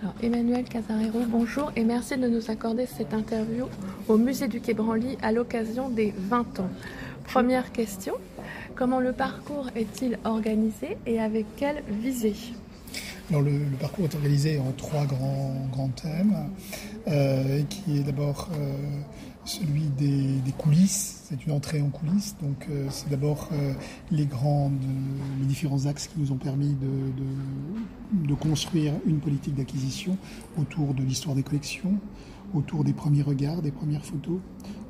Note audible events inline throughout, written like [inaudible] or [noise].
Alors, Emmanuel Casarero, bonjour et merci de nous accorder cette interview au musée du Quai Branly à l'occasion des 20 ans. Première question, comment le parcours est-il organisé et avec quelle visée? Alors le, parcours est organisé en trois grands, grands thèmes, euh, qui est d'abord euh, celui des, coulisses, c'est une entrée en coulisses, donc euh, c'est d'abord les grandes, les différents axes qui nous ont permis de construire une politique d'acquisition autour de l'histoire des collections, autour des premiers regards, des premières photos,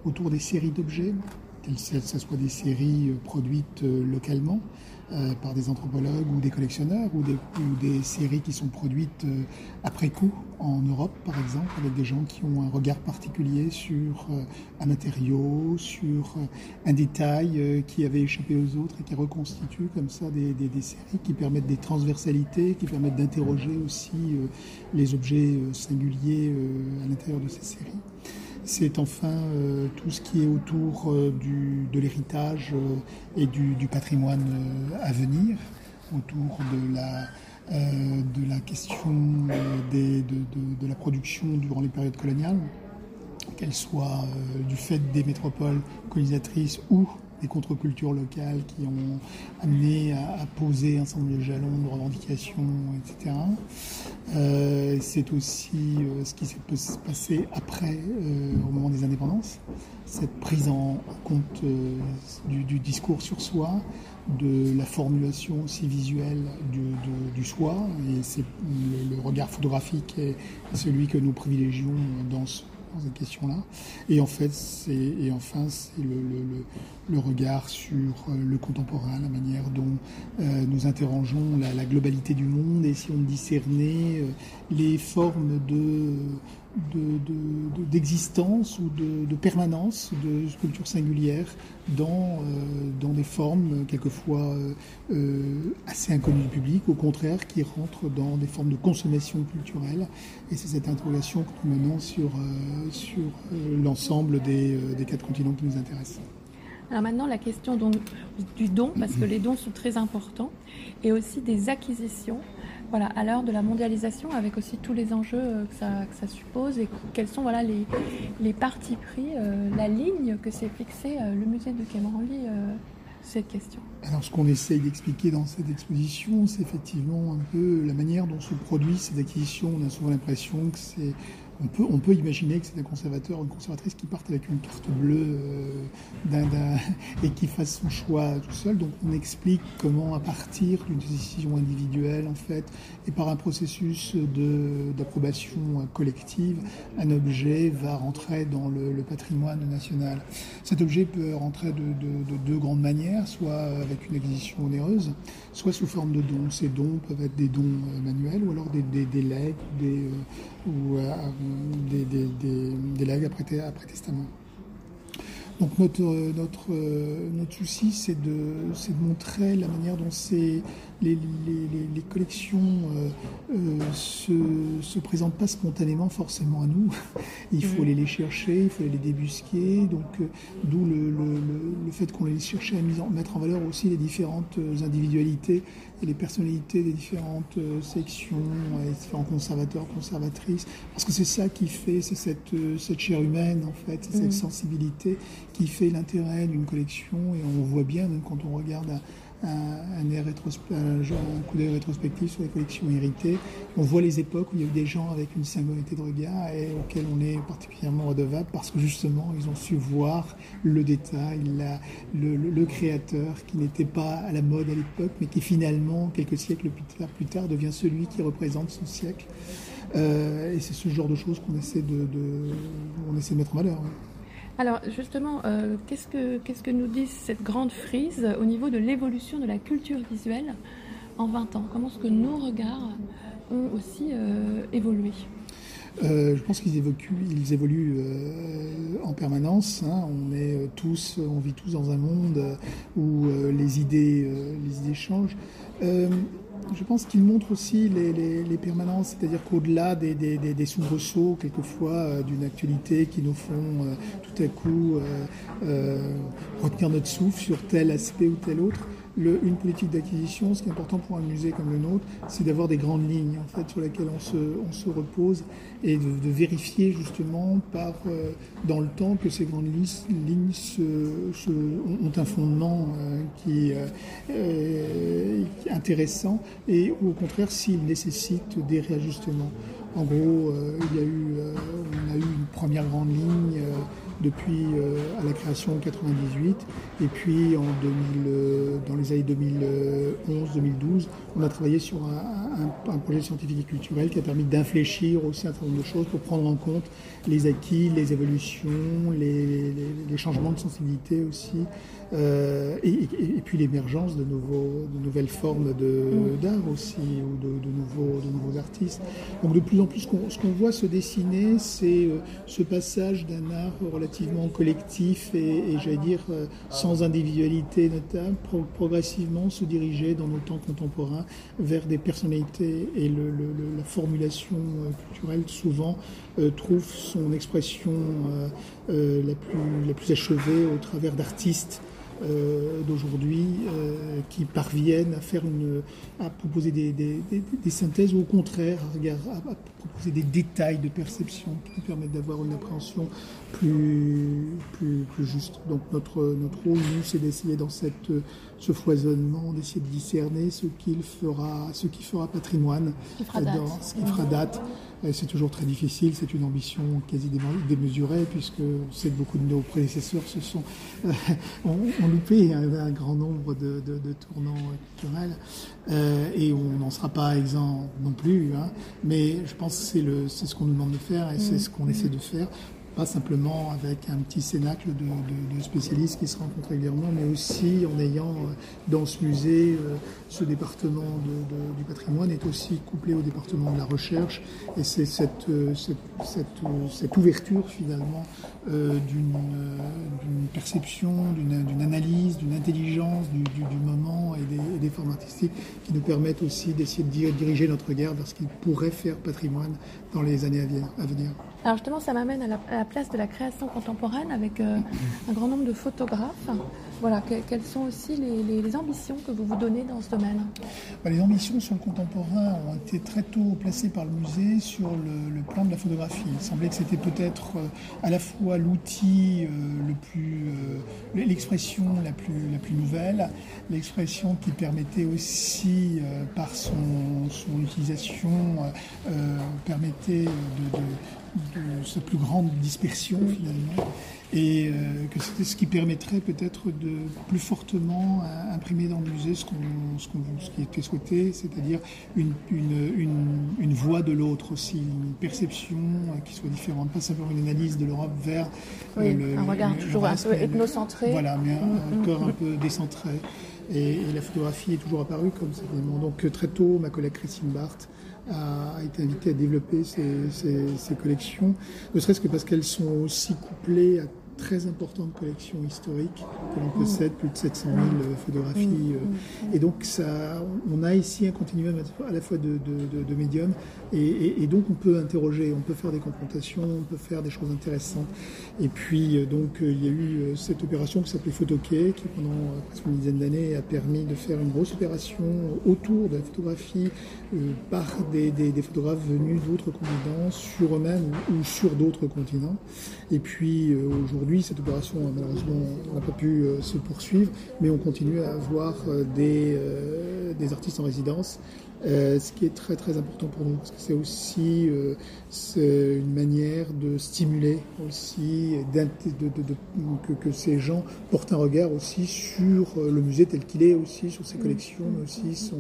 autour des séries d'objets, que ce soit des séries produites localement, euh, par des anthropologues ou des collectionneurs ou des, séries qui sont produites euh, après coup en Europe par exemple avec des gens qui ont un regard particulier sur euh, un matériau, sur un détail qui avait échappé aux autres et qui reconstitue comme ça des, des séries qui permettent des transversalités, qui permettent d'interroger aussi les objets singuliers à l'intérieur de ces séries. C'est enfin euh, tout ce qui est autour euh, de l'héritage euh, et du, patrimoine à venir, autour de la, de la question de, la production durant les périodes coloniales, qu'elle soit du fait des métropoles colonisatrices ou des contre-cultures locales qui ont amené à, poser un certain nombre de jalons de revendications, etc. Euh, c'est aussi euh, ce qui s'est passé après, euh, au moment des indépendances, cette prise en compte du, discours sur soi, de la formulation aussi visuelle du, soi, et c'est le, regard photographique est celui que nous privilégions dans ce dans cette question-là. Et en fait, c'est et enfin c'est le, le, le, regard sur euh, le contemporain, la manière dont euh, nous interrogeons la, la, globalité du monde et si on discernait euh, les formes de d'existence ou de, permanence de sculptures singulières dans, euh, dans des formes quelquefois euh, euh, assez inconnues du public, au contraire qui rentrent dans des formes de consommation culturelle. Et c'est cette interrogation que nous menons sur, sur l'ensemble des, des quatre continents qui nous intéressent. Alors maintenant, la question donc, du don, parce que les dons sont très importants, et aussi des acquisitions voilà, à l'heure de la mondialisation, avec aussi tous les enjeux euh, que ça, suppose et quels sont voilà, les, les partis pris, euh, la ligne que s'est fixée euh, le musée de Cameronly cette question Alors, ce qu'on essaye d'expliquer dans cette exposition, c'est effectivement un peu la manière dont se produisent ces acquisitions. On a souvent l'impression que c'est on peut, imaginer que c'est un conservateur ou une conservatrice qui parte avec une carte bleue euh, [laughs] et qui fasse son choix tout seul. Donc on explique comment, à partir d'une décision individuelle, en fait, et par un processus d'approbation collective, un objet va rentrer dans le, patrimoine national. Cet objet peut rentrer de, deux grandes manières, soit avec une acquisition onéreuse, soit sous forme de dons. Ces dons peuvent être des dons euh, manuels ou alors des, des, legs, euh, ou des, des, des, legs après, après testament. Donc notre, notre, notre souci, c'est de, de, montrer la manière dont les, les, les, collections euh, euh, se, se présentent pas spontanément forcément à nous. [laughs] il faut aller les chercher, il faut les débusquer. Donc euh, d'où le, le, le, fait qu'on les cherche à mettre en valeur aussi les différentes individualités et les personnalités des différentes sections, les différents conservateurs, conservatrices. Parce que c'est ça qui fait, c'est cette, cette chair humaine en fait, cette mmh. sensibilité qui fait l'intérêt d'une collection et on voit bien même quand on regarde un, un, coup d'œil rétrospectif sur les collections héritées, on voit les époques où il y a eu des gens avec une singularité de regard et auxquels on est particulièrement redevable parce que justement ils ont su voir le détail, le, créateur qui n'était pas à la mode à l'époque mais qui finalement quelques siècles plus tard, devient celui qui représente son siècle. Euh, et c'est ce genre de choses qu'on essaie de, on essaie de mettre en valeur. Alors justement, euh, qu'est-ce, que, nous dit cette grande frise au niveau de l'évolution de la culture visuelle en 20 ans? Comment est-ce que nos regards ont aussi euh, évolué? Euh, je pense qu'ils évoluent, ils évoluent en permanence. Hein. On est tous, on vit tous dans un monde où les idées, les idées changent je pense qu'il montre aussi les, permanences, c'est-à-dire qu'au-delà des, des, soubresauts, quelquefois, euh, d'une actualité qui nous font euh, tout à coup euh, retenir notre souffle sur tel aspect ou tel autre, une politique d'acquisition, ce qui est important pour un musée comme le nôtre, c'est d'avoir des grandes lignes en fait, sur lesquelles on se, on se repose et de, vérifier justement par, euh, dans le temps que ces grandes lignes se, ont un fondement euh, qui est intéressant et au contraire s'ils nécessitent des réajustements. En gros, il y a eu, on a eu une première grande ligne depuis euh, à la création en 98. Et puis en 2000, euh, dans les années 2011-2012, on a travaillé sur un, un, projet scientifique et culturel qui a permis d'infléchir aussi un certain nombre de choses pour prendre en compte les acquis, les évolutions, les, les, changements de sensibilité aussi, euh, et, puis l'émergence de, nouveaux, de nouvelles formes d'art aussi, ou de, de, nouveaux, de nouveaux artistes. Donc de plus en plus, ce qu'on voit se dessiner, c'est ce passage d'un art relativement relativement collectif et, j'allais dire euh, sans individualité notable, progressivement se diriger dans nos temps contemporains vers des personnalités et le, la formulation euh, culturelle souvent euh, trouve son expression la, plus, la plus achevée au travers d'artistes euh, d'aujourd'hui euh, qui parviennent à faire une, à proposer des, des, des, synthèses ou au contraire à, à, proposer des détails de perception qui nous permettent d'avoir une appréhension plus, plus, plus, juste. Donc notre, notre rôle, nous, c'est d'essayer dans cette, ce foisonnement, d'essayer de discerner ce, qu'il fera, ce qui fera patrimoine, ce qui fera date. Dans, ce qui fera date c'est toujours très difficile, c'est une ambition quasi démesurée, puisque on sait que beaucoup de nos prédécesseurs se sont, [laughs] euh, ont, loupé un, grand nombre de, tournants culturels, euh, et on n'en sera pas exempt non plus. Hein. mais je pense que c'est ce qu'on nous demande de faire, et c'est mmh. ce qu'on essaie de faire pas simplement avec un petit cénacle de, spécialistes qui se rencontrent régulièrement, mais aussi en ayant euh, dans ce musée, euh, ce département du patrimoine est aussi couplé au département de la recherche, et c'est cette, euh, cette, ouverture finalement d'une perception, d'une analyse, d'une intelligence du, moment et des, et des, formes artistiques qui nous permettent aussi d'essayer de diriger notre regard vers ce qui pourrait faire patrimoine dans les années à venir. Alors justement, ça m'amène à, la place de la création contemporaine avec euh, un grand nombre de photographes. Voilà, quelles sont aussi les, ambitions que vous vous donnez dans ce domaine? Bah, Les ambitions sur le contemporain ont été très tôt placées par le musée sur le, plan de la photographie. Il semblait que c'était peut-être euh, à la fois l'outil euh, le plus, l'expression la plus, la plus nouvelle, l'expression qui permettait aussi, par son, son utilisation, permettait de de sa plus grande dispersion finalement, et euh, que c'était ce qui permettrait peut-être de plus fortement imprimer dans le musée ce, qu'on, ce, ce qui était souhaité, c'est-à-dire une, une, une, voix de l'autre aussi, une perception euh, qui soit différente, pas simplement une analyse de l'Europe vers oui, le, un regard toujours un peu ethnocentré. Voilà, mais un, mm, mm, un peu décentré. Et, la photographie est toujours apparue comme ça. Donc très tôt, ma collègue Christine Barthes a été invité à développer ces, collections, ne serait-ce que parce qu'elles sont aussi couplées à très importante collection historique que l'on possède, plus de 700 000 euh, photographies. Euh. Et donc, ça, on a ici un continuum à la fois de, de, médiums, et, donc on peut interroger, on peut faire des confrontations, on peut faire des choses intéressantes. Et puis, euh, donc, il y a eu cette opération qui s'appelait Photoquet, qui pendant presque une dizaine d'années a permis de faire une grosse opération autour de la photographie par des, des, photographes venus d'autres continents, sur eux-mêmes ou sur d'autres continents. Et puis, aujourd'hui, cette opération malheureusement n'a pas pu euh, se poursuivre, mais on continue à avoir euh, euh, des artistes en résidence euh, ce qui est très très important pour nous, parce que c'est aussi euh, une manière de stimuler aussi, de, que, que, ces gens portent un regard aussi sur euh, le musée tel qu'il est, aussi sur ses collections, mais aussi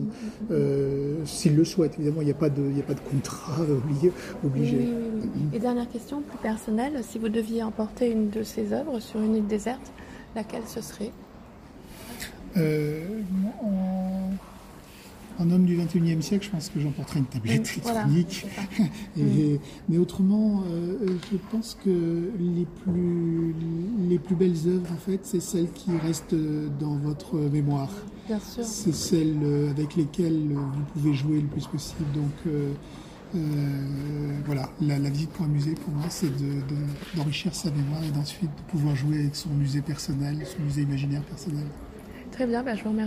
s'ils le souhaitent. Évidemment, il n'y a, pas de, il a pas de contrat obligé. obligé. Et dernière question, plus personnelle, si vous deviez emporter une de ces œuvres sur une île déserte, laquelle ce serait? Un homme du 21e siècle, je pense que j'emporterai une tablette électronique. [laughs] mais autrement, euh, je pense que les plus, les plus belles œuvres, en fait, c'est celles qui restent dans votre mémoire. Bien sûr. C'est celles euh, avec lesquelles vous pouvez jouer le plus possible. Donc, euh, voilà, la, visite pour un musée, pour moi, c'est d'enrichir sa mémoire et d'ensuite de pouvoir jouer avec son musée personnel, son musée imaginaire personnel. Très bien, bah, je vous remercie.